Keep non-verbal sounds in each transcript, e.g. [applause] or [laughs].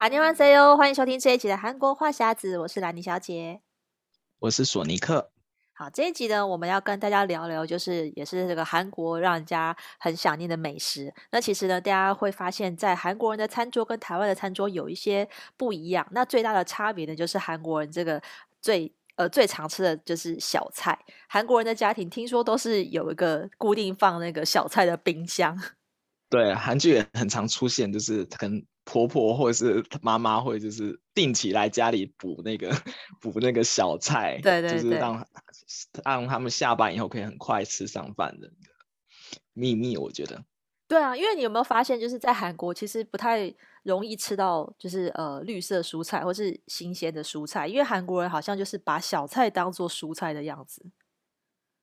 阿尼万 C 哟，欢迎收听这一集的韩国话匣子，我是兰妮小姐，我是索尼克。好，这一集呢，我们要跟大家聊聊，就是也是这个韩国让人家很想念的美食。那其实呢，大家会发现，在韩国人的餐桌跟台湾的餐桌有一些不一样。那最大的差别呢，就是韩国人这个最呃最常吃的就是小菜。韩国人的家庭听说都是有一个固定放那个小菜的冰箱。[laughs] 对，韩剧也很常出现，就是跟。婆婆或者是妈妈会就是定期来家里补那个 [laughs] 补那个小菜，对对对，就是让让他们下班以后可以很快吃上饭的秘密，我觉得。对啊，因为你有没有发现，就是在韩国其实不太容易吃到就是呃绿色蔬菜或是新鲜的蔬菜，因为韩国人好像就是把小菜当做蔬菜的样子。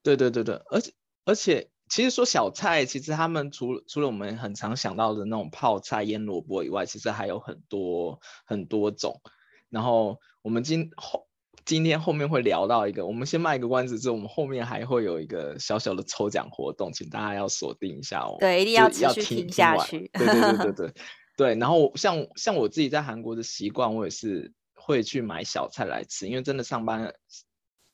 对对对对，而且而且。其实说小菜，其实他们除了除了我们很常想到的那种泡菜、腌萝卜以外，其实还有很多很多种。然后我们今后今天后面会聊到一个，我们先卖一个关子，之后我们后面还会有一个小小的抽奖活动，请大家要锁定一下哦。对，一定要持续听下去。对对对对 [laughs] 对对。然后像像我自己在韩国的习惯，我也是会去买小菜来吃，因为真的上班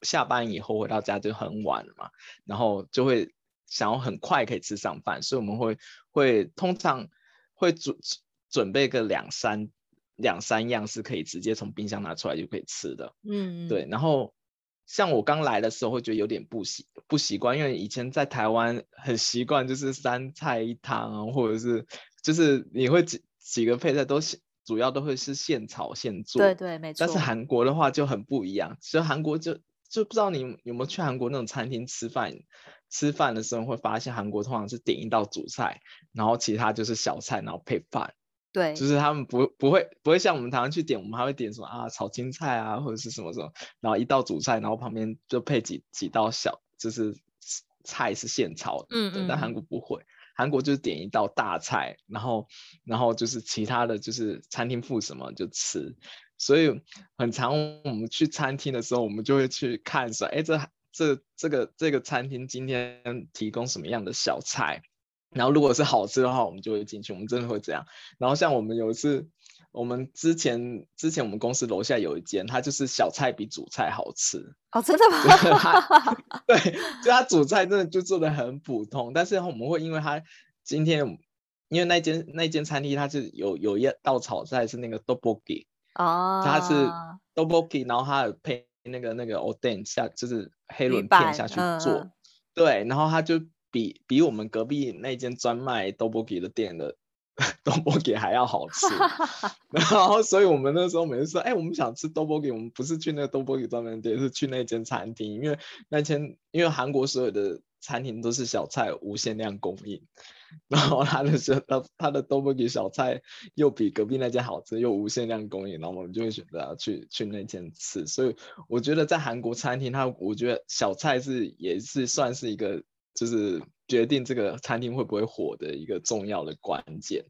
下班以后回到家就很晚了嘛，然后就会。想要很快可以吃上饭，所以我们会会通常会准准备个两三两三样是可以直接从冰箱拿出来就可以吃的。嗯，对。然后像我刚来的时候会觉得有点不习不习惯，因为以前在台湾很习惯就是三菜一汤啊，或者是就是你会几几个配菜都是主要都会是现炒现做。对对，没错。但是韩国的话就很不一样，所以韩国就就不知道你有没有去韩国那种餐厅吃饭。吃饭的时候会发现，韩国通常是点一道主菜，然后其他就是小菜，然后配饭。对，就是他们不不会不会像我们台湾去点，我们还会点什么啊炒青菜啊，或者是什么什么，然后一道主菜，然后旁边就配几几道小，就是菜是现炒的。嗯嗯。但韩国不会，韩国就是点一道大菜，然后然后就是其他的就是餐厅附什么就吃。所以很常我们去餐厅的时候，我们就会去看说，哎这。这这个这个餐厅今天提供什么样的小菜？然后如果是好吃的话，我们就会进去。我们真的会这样。然后像我们有一次，我们之前之前我们公司楼下有一间，它就是小菜比主菜好吃。哦，真的吗？[laughs] 对，就它主菜真的就做的很普通，但是我们会因为它今天因为那间那间餐厅它是有有一道炒菜是那个 tteokbokki 哦，它是 tteokbokki 然后它有配。那个那个 oden 下就是黑轮片下去做，嗯、对，然后他就比比我们隔壁那间专卖 tteokbokki 的店的 [laughs] tteokbokki 还要好吃，[laughs] 然后所以我们那时候每次说，哎，我们想吃 tteokbokki，我们不是去那个 tteokbokki 专门店，是去那间餐厅，因为那间因为韩国所有的。餐厅都是小菜无限量供应，然后他的是他他的 tteokbokki 小菜又比隔壁那间好吃，又无限量供应，然后我们就会选择要去去那间吃。所以我觉得在韩国餐厅，它我觉得小菜是也是算是一个就是决定这个餐厅会不会火的一个重要的关键。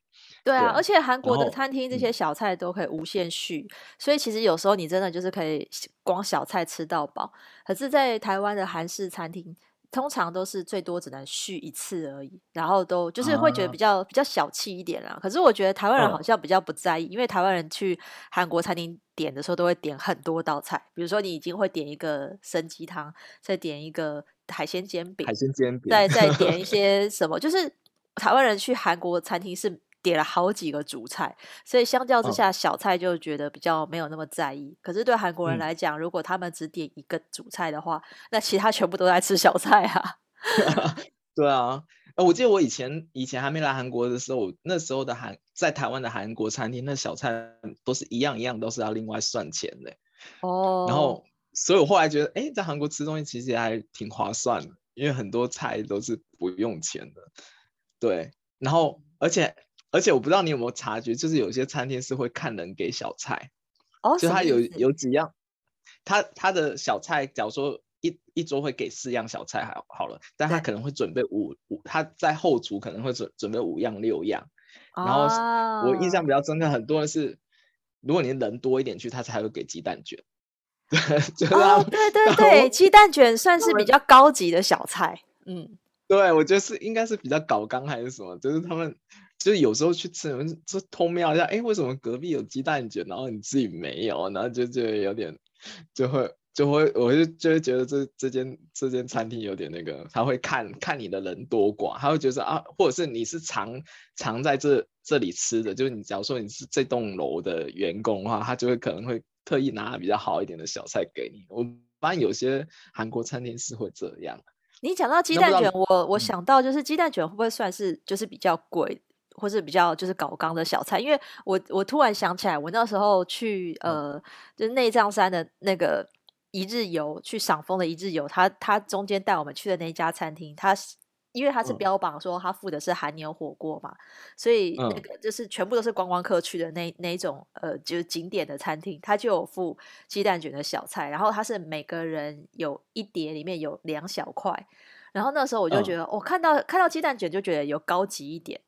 对啊，对，而且韩国的餐厅这些小菜都可以无限续，所以其实有时候你真的就是可以光小菜吃到饱。可是，在台湾的韩式餐厅。通常都是最多只能续一次而已，然后都就是会觉得比较、啊、比较小气一点啦。可是我觉得台湾人好像比较不在意，嗯、因为台湾人去韩国餐厅点的时候都会点很多道菜，比如说你已经会点一个生鸡汤，再点一个海鲜煎饼，海鲜煎饼，再再点 [laughs] 一些什么，就是台湾人去韩国餐厅是。点了好几个主菜，所以相较之下，小菜就觉得比较没有那么在意。哦、可是对韩国人来讲，嗯、如果他们只点一个主菜的话，那其他全部都在吃小菜啊。[laughs] 对啊，我记得我以前以前还没来韩国的时候，那时候的韩在台湾的韩国餐厅，那小菜都是一样一样，都是要另外算钱的。哦。然后，所以我后来觉得，哎，在韩国吃东西其实还挺划算的，因为很多菜都是不用钱的。对，然后而且。而且我不知道你有没有察觉，就是有些餐厅是会看人给小菜，哦，就他有有几样，他他的小菜，假如说一一桌会给四样小菜，好好了，但他可能会准备五五，他在后厨可能会准准备五样六样，然后我印象比较深刻，很多的是，如果你人多一点去，他才会给鸡蛋卷，[laughs] 对对对，鸡蛋卷算是比较高级的小菜，嗯，对，我觉得是应该是比较搞刚还是什么，就是他们。就是有时候去吃，就偷瞄一下，哎，为什么隔壁有鸡蛋卷，然后你自己没有，然后就就有点就会。就会，我就就会觉得这这间这间餐厅有点那个，他会看看你的人多寡，他会觉得啊，或者是你是常常在这这里吃的，就是你假如说你是这栋楼的员工的话，他就会可能会特意拿比较好一点的小菜给你。我发现有些韩国餐厅是会这样。你讲到鸡蛋卷，我我想到就是鸡蛋卷会不会算是就是比较贵，或是比较就是搞刚的小菜？因为我我突然想起来，我那时候去呃，就是内藏山的那个。一日游去赏枫的一日游，他他中间带我们去的那一家餐厅，他因为他是标榜说他付的是韩牛火锅嘛，所以那个就是全部都是观光客去的那那一种呃就是景点的餐厅，他就有付鸡蛋卷的小菜，然后他是每个人有一碟，里面有两小块，然后那时候我就觉得，我、哦、看到看到鸡蛋卷就觉得有高级一点。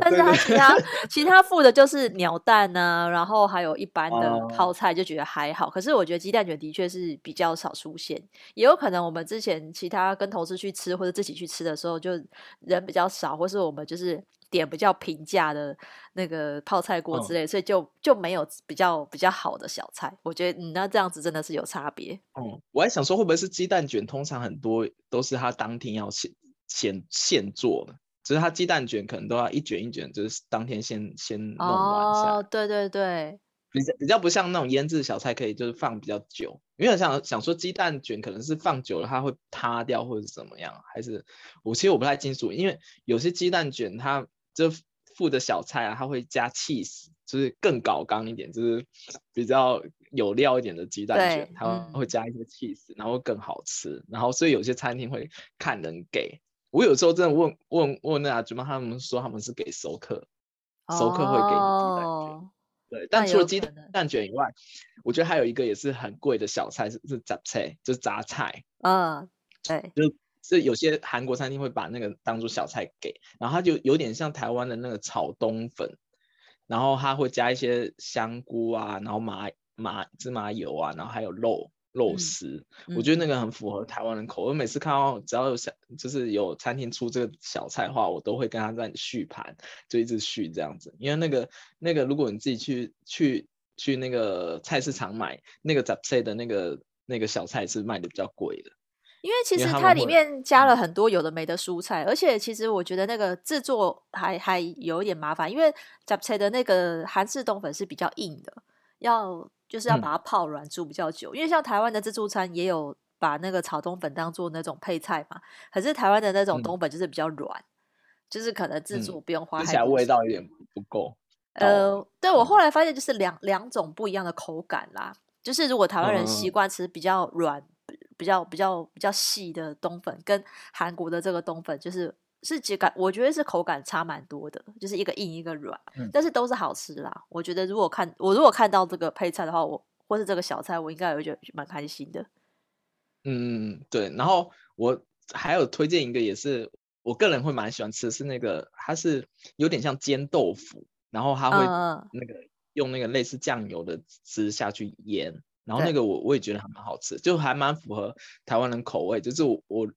但是他其他 [laughs] 其他附的就是鸟蛋呢、啊，然后还有一般的泡菜，就觉得还好。可是我觉得鸡蛋卷的确是比较少出现，也有可能我们之前其他跟同事去吃或者自己去吃的时候，就人比较少，或是我们就是点比较平价的那个泡菜锅之类，所以就就没有比较比较好的小菜。我觉得嗯，那这样子真的是有差别。嗯，我还想说会不会是鸡蛋卷，通常很多都是他当天要现现现做的。只是他鸡蛋卷可能都要一卷一卷，就是当天先先弄完。哦，对对对，比较比较不像那种腌制小菜，可以就是放比较久。因为想想说鸡蛋卷可能是放久了它会塌掉或者是怎么样，还是我其实我不太清楚，因为有些鸡蛋卷它就附的小菜啊，它会加 cheese，就是更搞刚一点，就是比较有料一点的鸡蛋卷，它会加一些 cheese，然后更好吃。然后所以有些餐厅会看人给。我有时候真的问问问那阿舅妈，他们说他们是给熟客，熟客会给你鸡蛋卷。哦、对，但除了鸡蛋卷以外，我觉得还有一个也是很贵的小菜是是杂菜，就是杂菜。嗯，对，就是有些韩国餐厅会把那个当做小菜给，然后它就有点像台湾的那个炒冬粉，然后它会加一些香菇啊，然后麻麻芝麻油啊，然后还有肉。肉丝，嗯、我觉得那个很符合台湾人口味。每次看到只要有小，就是有餐厅出这个小菜的话，我都会跟他在续盘，就一直续这样子。因为那个那个，如果你自己去去去那个菜市场买那个杂菜的那个那个小菜是卖的比较贵的。因为其实它里面加了很多有的没的蔬菜，而且其实我觉得那个制作还还有一点麻烦，因为杂菜的那个韩式冬粉是比较硬的，要。就是要把它泡软煮比较久，嗯、因为像台湾的自助餐也有把那个炒冬粉当做那种配菜嘛。可是台湾的那种冬粉就是比较软，嗯、就是可能自助不用花太多。吃起来味道有点不够。呃，对，我后来发现就是两两种不一样的口感啦。就是如果台湾人习惯吃比较软、嗯、比较比较比较细的冬粉，跟韩国的这个冬粉就是。是质感，我觉得是口感差蛮多的，就是一个硬一个软，嗯、但是都是好吃啦。我觉得如果看我如果看到这个配菜的话，我或是这个小菜，我应该也会觉得蛮开心的。嗯，对。然后我还有推荐一个，也是我个人会蛮喜欢吃的，是那个它是有点像煎豆腐，然后它会那个用那个类似酱油的汁下去腌，嗯、然后那个我我也觉得还蛮好吃，就还蛮符合台湾人口味，就是我我。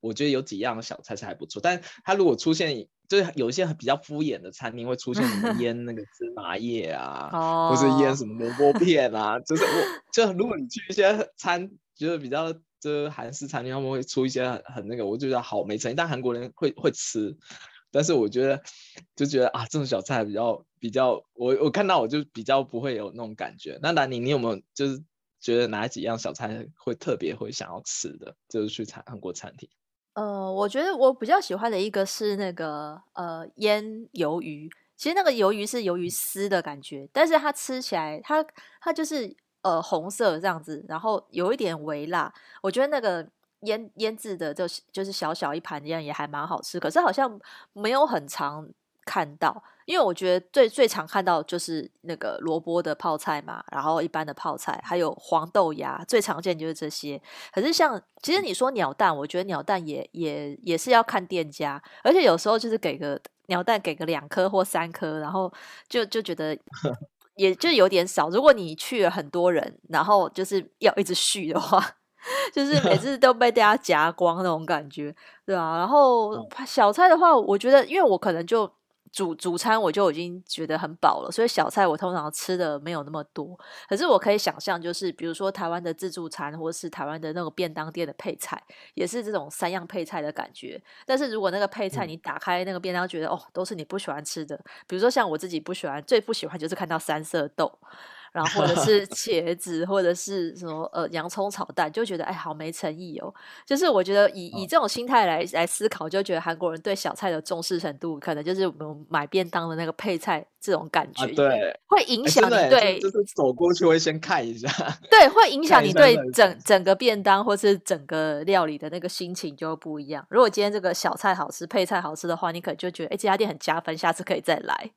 我觉得有几样小菜是还不错，但它如果出现，就是有一些比较敷衍的餐厅会出现什么 [laughs] 腌那个芝麻叶啊，或是腌什么萝卜片啊，就是我就如果你去一些餐，就是比较就是韩式餐厅，他们会出一些很很那个，我就觉得好没诚意，但韩国人会会吃，但是我觉得就觉得啊，这种小菜比较比较，我我看到我就比较不会有那种感觉。那兰宁，你有没有就是觉得哪几样小菜会特别会想要吃的，就是去餐韩国餐厅？呃，我觉得我比较喜欢的一个是那个呃腌鱿鱼，其实那个鱿鱼是鱿鱼丝的感觉，但是它吃起来它它就是呃红色这样子，然后有一点微辣，我觉得那个腌腌制的就就是小小一盘一样也还蛮好吃，可是好像没有很常看到。因为我觉得最最常看到就是那个萝卜的泡菜嘛，然后一般的泡菜，还有黄豆芽，最常见就是这些。可是像其实你说鸟蛋，我觉得鸟蛋也也也是要看店家，而且有时候就是给个鸟蛋给个两颗或三颗，然后就就觉得 [laughs] 也就有点少。如果你去了很多人，然后就是要一直续的话，[laughs] 就是每次都被大家夹光那种感觉，对啊。然后小菜的话，我觉得因为我可能就。主主餐我就已经觉得很饱了，所以小菜我通常吃的没有那么多。可是我可以想象，就是比如说台湾的自助餐，或是台湾的那个便当店的配菜，也是这种三样配菜的感觉。但是如果那个配菜你打开那个便当，觉得、嗯、哦，都是你不喜欢吃的，比如说像我自己不喜欢，最不喜欢就是看到三色豆。然后或者是茄子，或者是什么呃洋葱炒蛋，就觉得哎好没诚意哦。就是我觉得以以这种心态来来思考，就觉得韩国人对小菜的重视程度，可能就是我们买便当的那个配菜这种感觉，啊、对，会影响你对，就是走过去会先看一下，对，会影响你对整整个便当或是整个料理的那个心情就不一样。如果今天这个小菜好吃，配菜好吃的话，你可能就觉得哎这家店很加分，下次可以再来。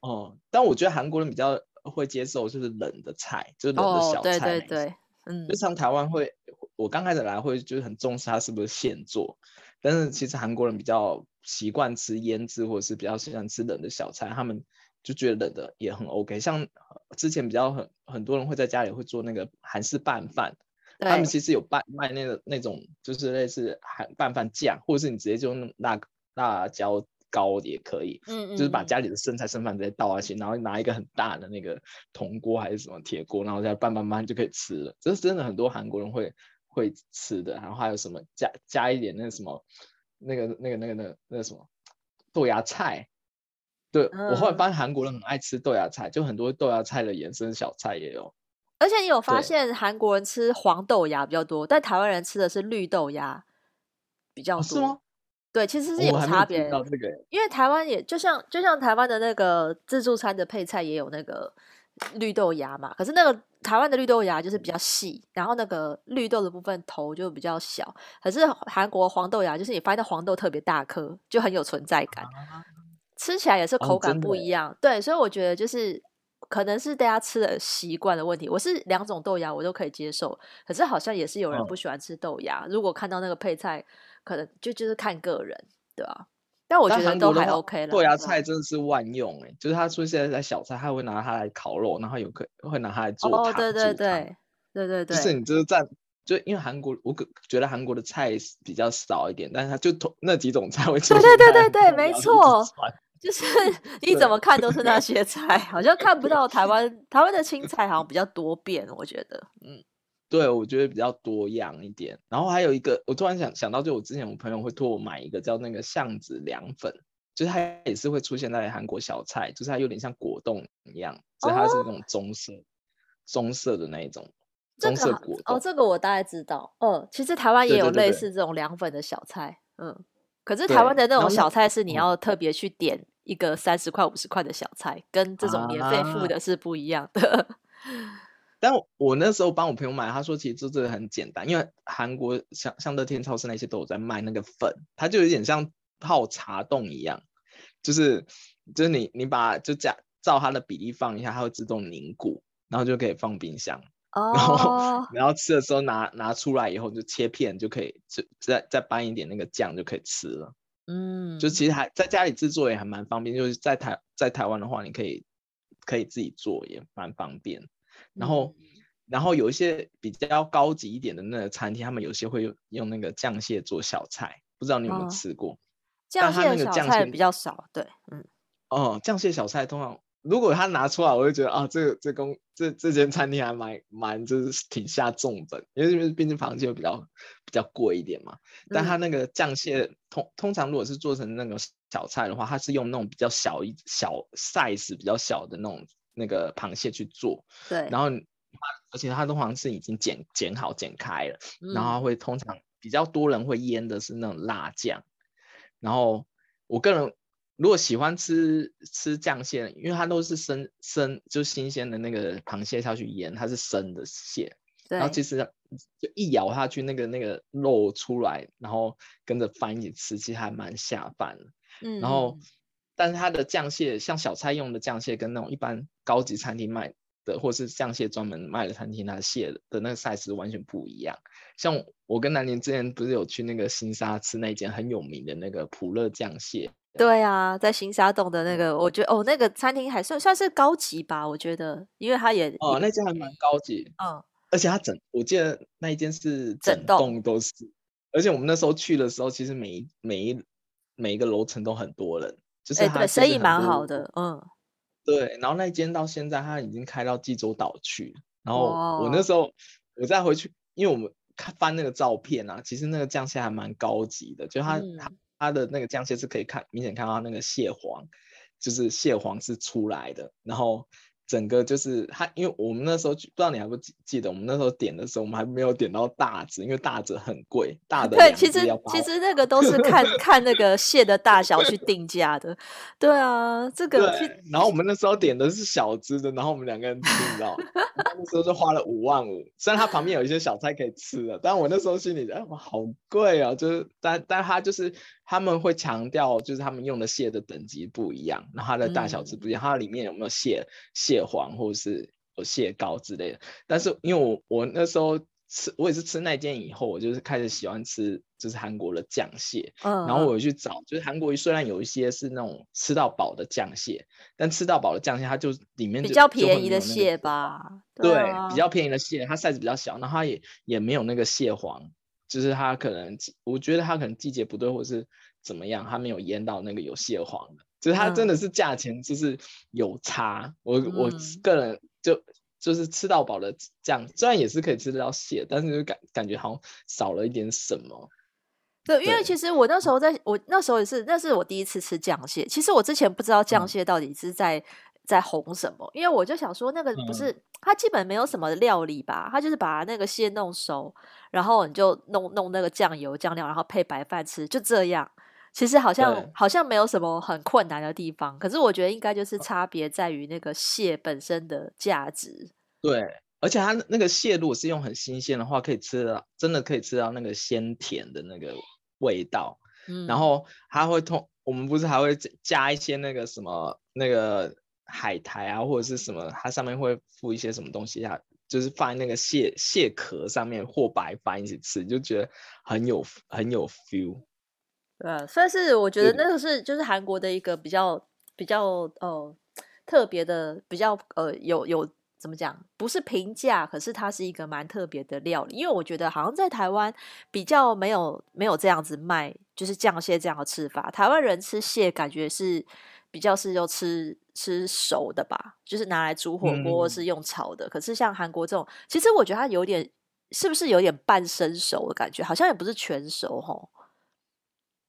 哦，但我觉得韩国人比较。会接受就是冷的菜，就是冷的小菜。哦，对对对，嗯，就像台湾会，我刚开始来会就是很重视它是不是现做，但是其实韩国人比较习惯吃腌制，或者是比较喜欢吃冷的小菜，他们就觉得冷的也很 OK。像之前比较很很多人会在家里会做那个韩式拌饭，他们其实有拌卖那个那种就是类似韩拌饭酱，或者是你直接就用辣辣椒。高也可以，嗯，嗯，就是把家里的剩菜剩饭直接倒下去，然后拿一个很大的那个铜锅还是什么铁锅，然后再拌拌拌就可以吃了。这是真的很多韩国人会会吃的。然后还有什么加加一点那个什么那个那个那个那个那个什么豆芽菜。对，嗯，我后来发现韩国人很爱吃豆芽菜，就很多豆芽菜的延伸小菜也有。而且你有发现韩国人吃黄豆芽比较多，但台湾人吃的是绿豆芽比较多。哦，是吗？对，其实是有差别，这个、因为台湾也就像就像台湾的那个自助餐的配菜也有那个绿豆芽嘛，可是那个台湾的绿豆芽就是比较细，然后那个绿豆的部分头就比较小，可是韩国黄豆芽就是你发现黄豆特别大颗，就很有存在感，啊、吃起来也是口感不一样。哦、对，所以我觉得就是可能是大家吃的习惯的问题。我是两种豆芽我都可以接受，可是好像也是有人不喜欢吃豆芽。哦、如果看到那个配菜。可能就就是看个人，对吧？但我觉得都还 OK 了。豆芽菜真的是万用哎、欸，就是他出现在小菜，他会拿它来烤肉，然后有可会拿它来做汤。哦，对对对，对对对。就是你就是在，就因为韩国，我可觉得韩国的菜比较少一点，但是他就同那几种菜会。对对对对对，没错，就是 [laughs] 你怎么看都是那些菜，好像看不到台湾台湾的青菜好像比较多变，我觉得，嗯。对，我觉得比较多样一点。然后还有一个，我突然想想到，就我之前我朋友会托我买一个叫那个巷子凉粉，就是它也是会出现在韩国小菜，就是它有点像果冻一样，所以它是那种棕色、哦、棕色的那一种棕色果冻。哦，这个我大概知道。哦，其实台湾也有类似这种凉粉的小菜。嗯，可是台湾的那种小菜是你要特别去点一个三十块、五十块的小菜，跟这种免费付的是不一样的。啊 [laughs] 但我那时候帮我朋友买，他说其实这这个很简单，因为韩国像像乐天超市那些都有在卖那个粉，它就有点像泡茶冻一样，就是就是你你把就这样照它的比例放一下，它会自动凝固，然后就可以放冰箱。哦。[laughs] 然后然后吃的时候拿拿出来以后就切片就可以，就再再拌一点那个酱就可以吃了。嗯。就其实还在家里制作也还蛮方便，就是在台在台湾的话，你可以可以自己做也蛮方便。然后，然后有一些比较高级一点的那个餐厅，他们有些会用用那个酱蟹做小菜，不知道你有没有吃过？酱蟹的小菜比较少，对，嗯。哦，酱蟹小菜通常如果他拿出来，我就觉得啊，这个这公这这间餐厅还蛮蛮就是挺下重本，因为毕竟螃蟹比较比较贵一点嘛。但他那个酱蟹通通常如果是做成那个小菜的话，他是用那种比较小一小 size 比较小的那种。那个螃蟹去做，对，然后而且它通常是已经剪剪好剪开了，嗯、然后会通常比较多人会腌的是那种辣酱，然后我个人如果喜欢吃吃酱蟹，因为它都是生生就新鲜的那个螃蟹下去腌，它是生的蟹，然后其实就一咬下去那个那个肉出来，然后跟着饭一起吃，其实还蛮下饭的，嗯，然后。但是它的酱蟹，像小菜用的酱蟹，跟那种一般高级餐厅卖的，或是酱蟹专门卖的餐厅，它的蟹的那个 size 完全不一样。像我跟南宁之前不是有去那个新沙吃那间很有名的那个普乐酱蟹？对啊，在新沙洞的那个，我觉得哦，那个餐厅还算算是高级吧，我觉得，因为它也哦，那间还蛮高级，嗯，而且它整，我记得那一间是整栋都是，而且我们那时候去的时候，其实每一每一每一个楼层都很多人。就是对生意蛮好的，嗯，对。然后那间到现在他已经开到济州岛去，然后我那时候我再回去，因为我们看翻那个照片啊，其实那个酱蟹还蛮高级的，就它它、嗯、他的那个酱蟹是可以看明显看到那个蟹黄，就是蟹黄是出来的，然后。整个就是他，因为我们那时候不知道你还不记记得，我们那时候点的时候，我们还没有点到大只，因为大只很贵，大的对，其实其实那个都是看 [laughs] 看那个蟹的大小去定价的，对啊，这个。然后我们那时候点的是小只的，然后我们两个人吃，你知道，[laughs] 那时候就花了五万五。虽然它旁边有一些小菜可以吃的，但我那时候心里哎哇好贵啊，就是但但它就是他们会强调，就是他们用的蟹的等级不一样，然后它的大小是不一样，嗯、它里面有没有蟹蟹。蟹黄或者是有蟹膏之类的，但是因为我我那时候吃，我也是吃那间以后，我就是开始喜欢吃就是韩国的酱蟹，嗯，然后我去找，就是韩国虽然有一些是那种吃到饱的酱蟹，但吃到饱的酱蟹它就里面就比较便宜的蟹吧，对，啊、对，比较便宜的蟹，它 size 比较小，然后它也也没有那个蟹黄，就是它可能我觉得它可能季节不对，或是怎么样，它没有腌到那个有蟹黄的。就是它真的是价钱就是有差，嗯、我我个人就就是吃到饱的酱，虽然也是可以吃得到蟹，但是就感感觉好像少了一点什么。对，对因为其实我那时候在我那时候也是，那是我第一次吃酱蟹。其实我之前不知道酱蟹到底是在、嗯、在红什么，因为我就想说那个不是、嗯、它基本没有什么料理吧，它就是把那个蟹弄熟，然后你就弄弄那个酱油酱料，然后配白饭吃，就这样。其实好像好像没有什么很困难的地方，可是我觉得应该就是差别在于那个蟹本身的价值。对，而且它那个蟹如果是用很新鲜的话，可以吃到真的可以吃到那个鲜甜的那个味道。嗯，然后还会通，我们不是还会加一些那个什么那个海苔啊，或者是什么，它上面会附一些什么东西啊，就是放在那个蟹蟹壳上面或白饭一起吃，就觉得很有很有 feel。对，算是我觉得那个是就是韩国的一个比较比较呃特别的比较呃有有怎么讲，不是平价，可是它是一个蛮特别的料理，因为我觉得好像在台湾比较没有没有这样子卖，就是酱蟹这样的吃法。台湾人吃蟹感觉是比较是要吃吃熟的吧，就是拿来煮火锅是用炒的。嗯、可是像韩国这种，其实我觉得它有点是不是有点半生熟的感觉，好像也不是全熟吼。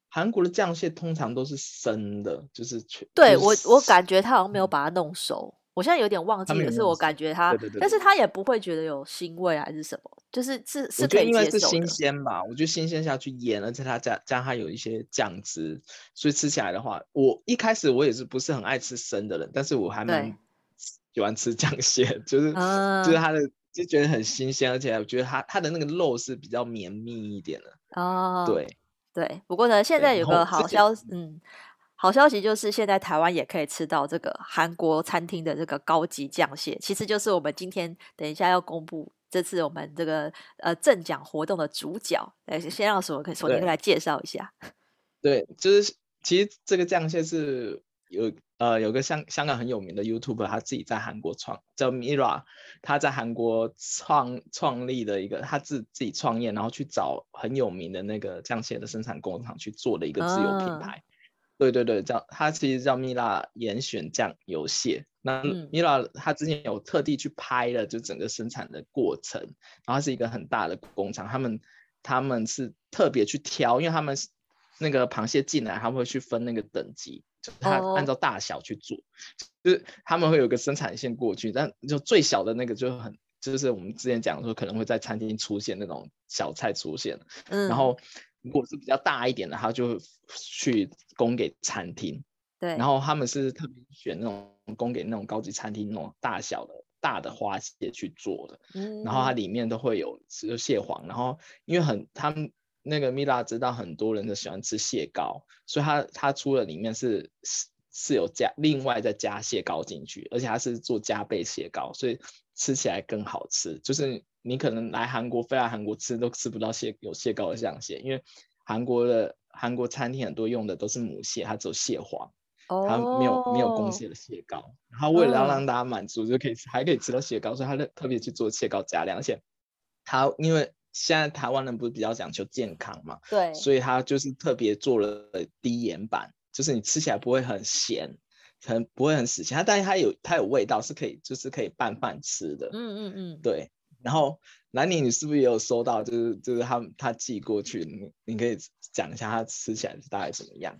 韩国的酱蟹通常都是生的，就是全对就是我我感觉它好像没有把它弄熟，嗯、我现在有点忘记，可是我感觉他，对对对对，但是他也不会觉得有腥味还是什么，就是是是可以接受的。因为是新鲜吧，我觉得新鲜下去腌，而且它加加它有一些酱汁，所以吃起来的话，我一开始我也是不是很爱吃生的人，但是我还蛮喜欢吃酱蟹，[laughs] 就是、嗯、就是它的就觉得很新鲜，而且我觉得它它的那个肉是比较绵密一点的哦，对。对，不过呢，现在有个好消息，嗯，好消息就是现在台湾也可以吃到这个韩国餐厅的这个高级酱蟹，其实就是我们今天等一下要公布这次我们这个呃赠奖活动的主角。来，先让什么可以首先来介绍一下。[laughs] 对，就是其实这个酱蟹是有。呃，有个香香港很有名的 YouTuber，他自己在韩国创叫 Mira，他在韩国创创立的一个，他自自己创业，然后去找很有名的那个酱蟹的生产工厂去做的一个自有品牌。啊、对对对，叫他其实叫 Mira 严选酱油蟹。那 Mira 他之前有特地去拍了就整个生产的过程，然后是一个很大的工厂，他们他们是特别去挑，因为他们那个螃蟹进来，他们会去分那个等级。就他按照大小去做，oh. 就是他们会有个生产线过去，但就最小的那个就很，就是我们之前讲说可能会在餐厅出现那种小菜出现，嗯，然后如果是比较大一点的，他就去供给餐厅，对，然后他们是特别选那种供给那种高级餐厅那种大小的大的花蟹去做的，嗯，然后它里面都会有就蟹黄，然后因为很他们。那个蜜拉知道很多人都喜欢吃蟹膏，所以他他出了里面是是是有加另外再加蟹膏进去，而且他是做加倍蟹膏，所以吃起来更好吃。就是你可能来韩国飞来韩国吃都吃不到蟹有蟹膏的酱蟹，因为韩国的韩国餐厅很多用的都是母蟹，它只有蟹黄，它没有没有公蟹的蟹膏。然后为了要让大家满足，就可以还可以吃到蟹膏，所以他特别去做蟹膏加量，而且他因为。现在台湾人不是比较讲求健康嘛？对，所以他就是特别做了低盐版，就是你吃起来不会很咸，很不会很死咸，它但是它有它有味道，是可以就是可以拌饭吃的。嗯嗯嗯，对。然后南宁，你是不是也有收到？就是就是他他寄过去，你你可以讲一下它吃起来是大概怎么样？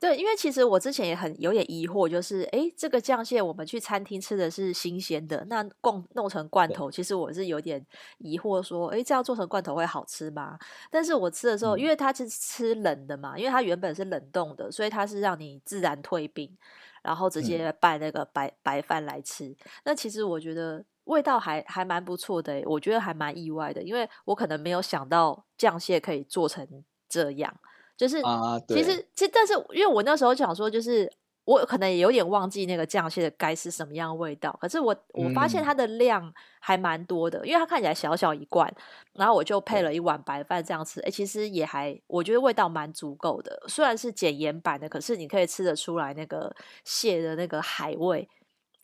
对，因为其实我之前也很有点疑惑，就是哎，这个酱蟹我们去餐厅吃的是新鲜的，那弄弄成罐头，其实我是有点疑惑，说哎，这样做成罐头会好吃吗？但是我吃的时候，嗯、因为它是吃冷的嘛，因为它原本是冷冻的，所以它是让你自然退冰，然后直接拌那个白、嗯、白饭来吃。那其实我觉得味道还还蛮不错的，我觉得还蛮意外的，因为我可能没有想到酱蟹可以做成这样。就是，其实，其实，但是，因为我那时候想说，就是我可能也有点忘记那个酱蟹的该是什么样的味道。可是我我发现它的量还蛮多的，嗯、因为它看起来小小一罐，然后我就配了一碗白饭这样吃。哎，其实也还，我觉得味道蛮足够的。虽然是减盐版的，可是你可以吃得出来那个蟹的那个海味。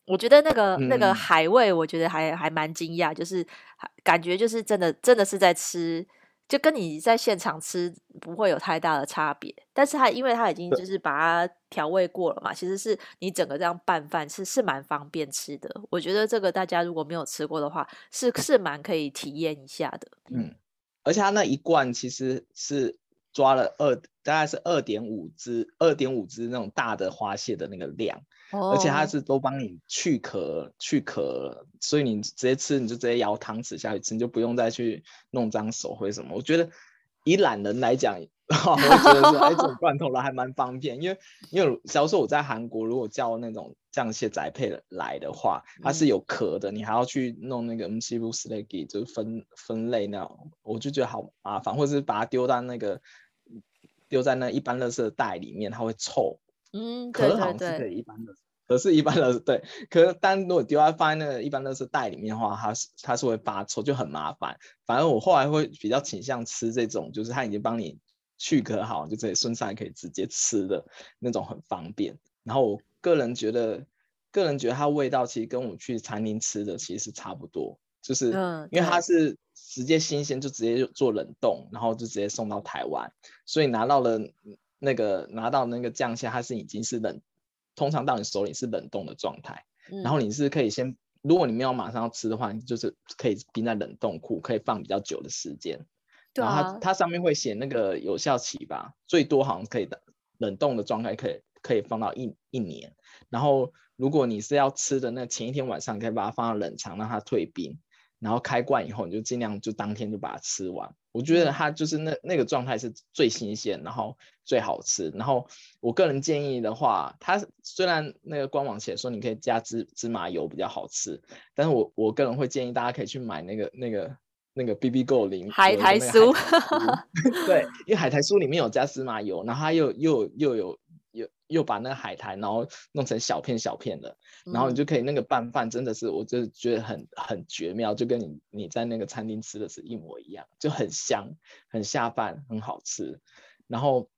我觉得那个、嗯、那个海味，我觉得还还蛮惊讶，就是感觉就是真的真的是在吃。就跟你在现场吃不会有太大的差别，但是它因为它已经就是把它调味过了嘛，其实是你整个这样拌饭是是蛮方便吃的。我觉得这个大家如果没有吃过的话，是是蛮可以体验一下的。嗯，而且它那一罐其实是抓了二，大概是二点五只，二点五只那种大的花蟹的那个量。而且它是都帮你去壳去壳，所以你直接吃你就直接舀汤匙下去吃，你就不用再去弄脏手或者什么。我觉得以懒人来讲，[laughs] 我觉得说哎，这种罐头的还蛮方便，因为因为假如说我在韩国如果叫那种酱蟹宅配来的话，它是有壳的，你还要去弄那个 umshibul slagi 就是分分类那种，我就觉得好麻烦，或者是把它丢到那个丢在那一般垃圾袋里面，它会臭。嗯，壳好像是可以一般的。可是，一般的对，可是，但如果丢在放在那个一般都是袋里面的话，它是它是会发臭，就很麻烦。反正我后来会比较倾向吃这种，就是它已经帮你去壳好，就这里顺上可以直接吃的那种，很方便。然后我个人觉得，个人觉得它味道其实跟我去餐厅吃的其实是差不多，就是因为它是直接新鲜，就直接做冷冻，然后就直接送到台湾，所以拿到了那个拿到那个酱蟹，它是已经是冷。通常到你手里是冷冻的状态，嗯，然后你是可以先，如果你没有马上要吃的话，你就是可以冰在冷冻库，可以放比较久的时间。对啊，然后它它上面会写那个有效期吧，最多好像可以的冷冻的状态可以可以放到一一年。然后如果你是要吃的那前一天晚上，可以把它放到冷藏让它退冰。然后开罐以后，你就尽量就当天就把它吃完。我觉得它就是那那个状态是最新鲜，然后最好吃。然后我个人建议的话，它虽然那个官网写说你可以加芝芝麻油比较好吃，但是我我个人会建议大家可以去买那个那个那个 Bibigo 零海苔酥，[laughs] 对，因为海苔酥里面有加芝麻油，然后它又又又有。又又把那个海苔，然后弄成小片小片的，然后你就可以那个拌饭，真的是，我就觉得很很绝妙，就跟你你在那个餐厅吃的是一模一样，就很香，很下饭，很好吃。然后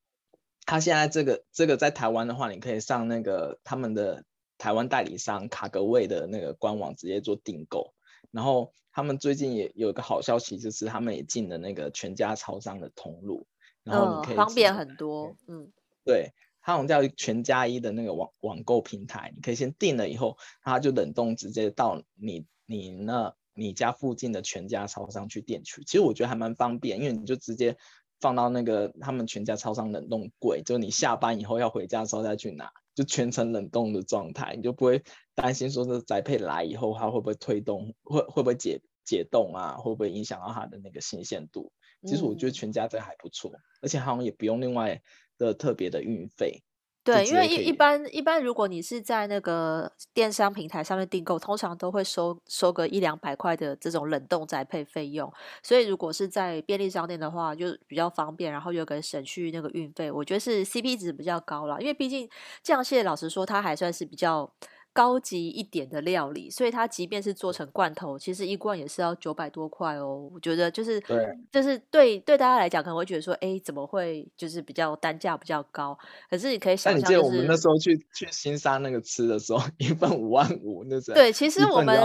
他现在这个这个在台湾的话，你可以上那个他们的台湾代理商卡格味的那个官网直接做订购。然后他们最近也有一个好消息，就是他们也进了那个全家超商的通路，然后你可以、嗯、方便很多，嗯，对。它好像叫全家一的那个网网购平台，你可以先订了以后，它就冷冻直接到你你那你家附近的全家超商去店取。其实我觉得还蛮方便，因为你就直接放到那个他们全家超商冷冻柜，就你下班以后要回家的时候再去拿，就全程冷冻的状态，你就不会担心说是宅配来以后它会不会推动，会会不会解解冻啊，会不会影响到它的那个新鲜度。其实我觉得全家这还不错，而且好像也不用另外。的特别的运费，对，因为一一般一般，如果你是在那个电商平台上面订购，通常都会收收个一两百块的这种冷冻宅配费用，所以如果是在便利商店的话，就比较方便，然后又可以省去那个运费，我觉得是 CP 值比较高啦，因为毕竟酱蟹老实说，它还算是比较。高级一点的料理，所以它即便是做成罐头，其实一罐也是要九百多块哦。我觉得就是，对，就是对对大家来讲，可能会觉得说，哎，怎么会就是比较单价比较高？可是你可以想象，就是，那你记得我们那时候去去新沙那个吃的时候，一份五万五，那是对，其实我们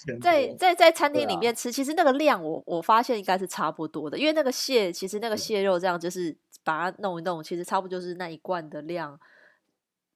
在在在，在餐厅里面吃，啊，其实那个量我我发现应该是差不多的，因为那个蟹，其实那个蟹肉这样就是把它弄一弄，其实差不多就是那一罐的量。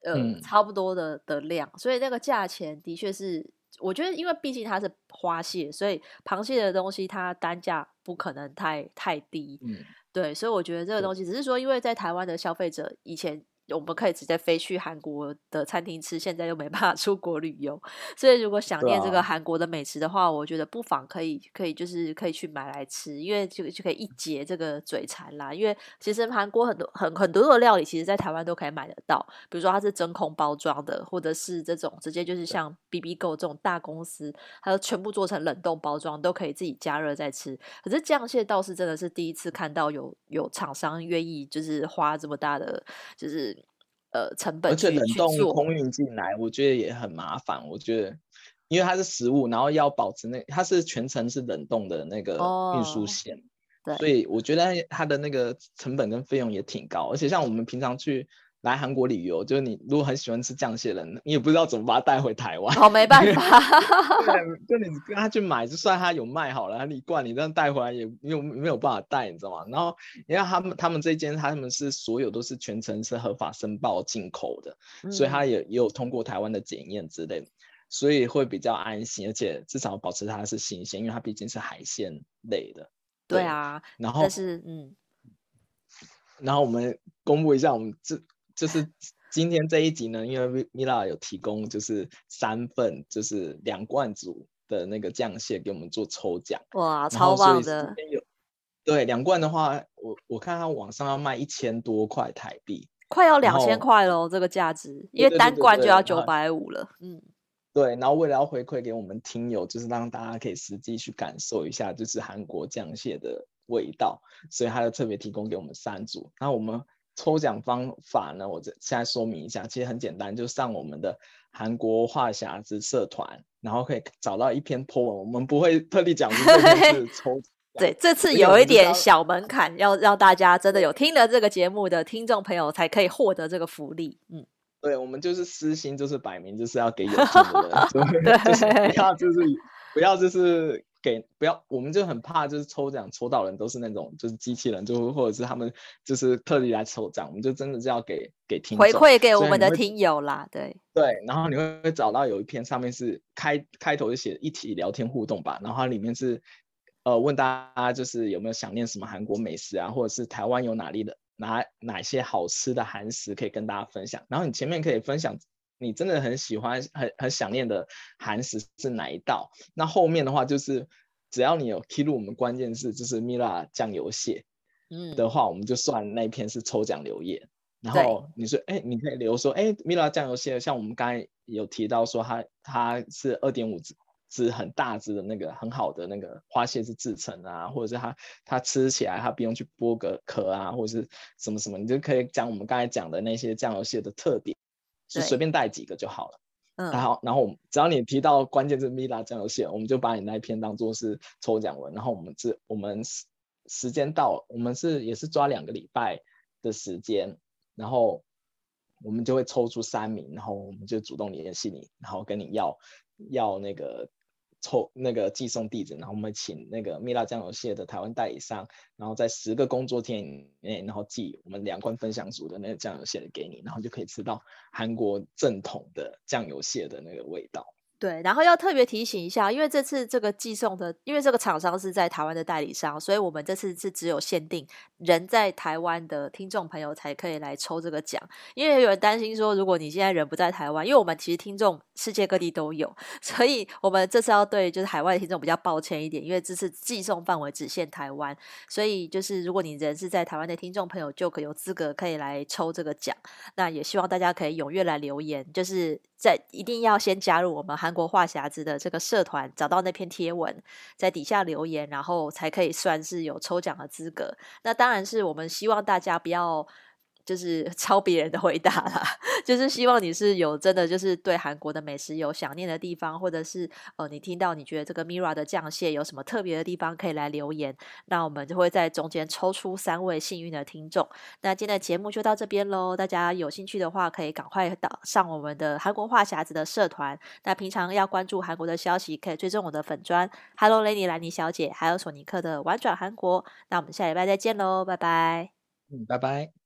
呃、嗯、差不多的的量，所以那个价钱的确是，我觉得因为毕竟它是花蟹，所以螃蟹的东西它单价不可能太太低，嗯，对，所以我觉得这个东西只是说，因为在台湾的消费者以前。我们可以直接飞去韩国的餐厅吃，现在又没办法出国旅游，所以如果想念这个韩国的美食的话，啊、我觉得不妨可以可以就是可以去买来吃，因为就就可以一解这个嘴馋啦。因为其实韩国很多很很多的料理，其实在台湾都可以买得到，比如说它是真空包装的，或者是这种直接就是像 bibigo 这种大公司，它都全部做成冷冻包装，都可以自己加热再吃。可是酱蟹倒是真的是第一次看到有有厂商愿意就是花这么大的就是。呃，成本，而且冷冻空运进来，我觉得也很麻烦。我觉得，因为它是食物，然后要保持那，它是全程是冷冻的那个运输线，对，所以我觉得它的那个成本跟费用也挺高。而且像我们平常去。来韩国旅游，就是你如果很喜欢吃酱蟹的人，你也不知道怎么把它带回台湾。好，没办法。[laughs] 对，就你跟他去买，就算他有卖好了，你一罐你这样带回来也没有没有办法带，你知道吗？然后，你看他们他们这间他们是所有都是全程是合法申报进口的，嗯、所以他也也有通过台湾的检验之类的，所以会比较安心，而且至少保持它是新鲜，因为它毕竟是海鲜类的。对，对啊，然后但是嗯，然后我们公布一下我们这。就是今天这一集呢，因为 Mila 有提供就是三份，就是两罐组的那个酱蟹给我们做抽奖。哇，超棒的！对，两罐的话，我我看它网上要卖一千多块台币，快要两千块喽，这个价值，因为单罐就要九百五了。嗯，对，然后为了要回馈给我们听友，就是让大家可以实际去感受一下，就是韩国酱蟹的味道，所以他就特别提供给我们三组。然后我们。抽奖方法呢？我这现在说明一下，其实很简单，就上我们的韩国话匣子社团，然后可以找到一篇 po 文。我们不会特地讲是抽。对，这次有一点小门槛，要让大家真的有听了这个节目的听众朋友才可以获得这个福利。嗯，对，我们就是私心，就是摆明就是要给有钱的人，[laughs] 对，就是不要就是不要就是。给不要，我们就很怕，就是抽奖抽到人都是那种就是机器人，就或者是他们就是特地来抽奖，我们就真的是要给给听回馈给我们的听友啦，对对，然后你会找到有一篇上面是开开头就写一起聊天互动吧，然后它里面是呃问大家就是有没有想念什么韩国美食啊，或者是台湾有哪里的哪哪些好吃的韩食可以跟大家分享，然后你前面可以分享。你真的很喜欢、很很想念的韩食是哪一道？那后面的话就是，只要你有披露我们关键字，就是 Mila 酱油蟹，嗯的话，我们就算那篇是抽奖留言。然后你说，哎，你可以留说，哎，Mila 酱油蟹，像我们刚才有提到说它，它它是二点五只只很大只的那个很好的那个花蟹是制成啊，或者是它它吃起来它不用去剥个壳啊，或者是什么什么，你就可以讲我们刚才讲的那些酱油蟹的特点。就随便带几个就好了，嗯，然后然后我们只要你提到关键字 Mila 酱油蟹，我们就把你那一篇当做是抽奖文，然后我们这我们时时间到，我们是也是抓两个礼拜的时间，然后我们就会抽出三名，然后我们就主动联系你，然后跟你要要那个。抽那个寄送地址，然后我们请那个蜜蜡酱油蟹的台湾代理商，然后在十个工作天以内，然后寄我们两罐分享组的那个酱油蟹给你，然后就可以吃到韩国正统的酱油蟹的那个味道。对，然后要特别提醒一下，因为这次这个寄送的，因为这个厂商是在台湾的代理商，所以我们这次是只有限定人在台湾的听众朋友才可以来抽这个奖。因为有人担心说，如果你现在人不在台湾，因为我们其实听众世界各地都有，所以我们这次要对就是海外听众比较抱歉一点，因为这次寄送范围只限台湾，所以就是如果你人是在台湾的听众朋友，就可有资格可以来抽这个奖。那也希望大家可以踊跃来留言，就是。在一定要先加入我们韩国话匣子的这个社团，找到那篇贴文，在底下留言，然后才可以算是有抽奖的资格。那当然是我们希望大家不要。就是 [laughs] 抄别人的回答啦，[laughs] 就是希望你是有真的就是对韩国的美食有想念的地方，或者是呃你听到你觉得这个 Mila 的酱蟹有什么特别的地方，可以来留言，那我们就会在中间抽出三位幸运的听众。那今天的节目就到这边喽，大家有兴趣的话可以赶快到上我们的韩国话匣子的社团。那平常要关注韩国的消息，可以追踪我的粉砖 Hello Lady 兰妮小姐，还有索尼克的玩转韩国。那我们下礼拜再见喽，拜拜。嗯，拜拜。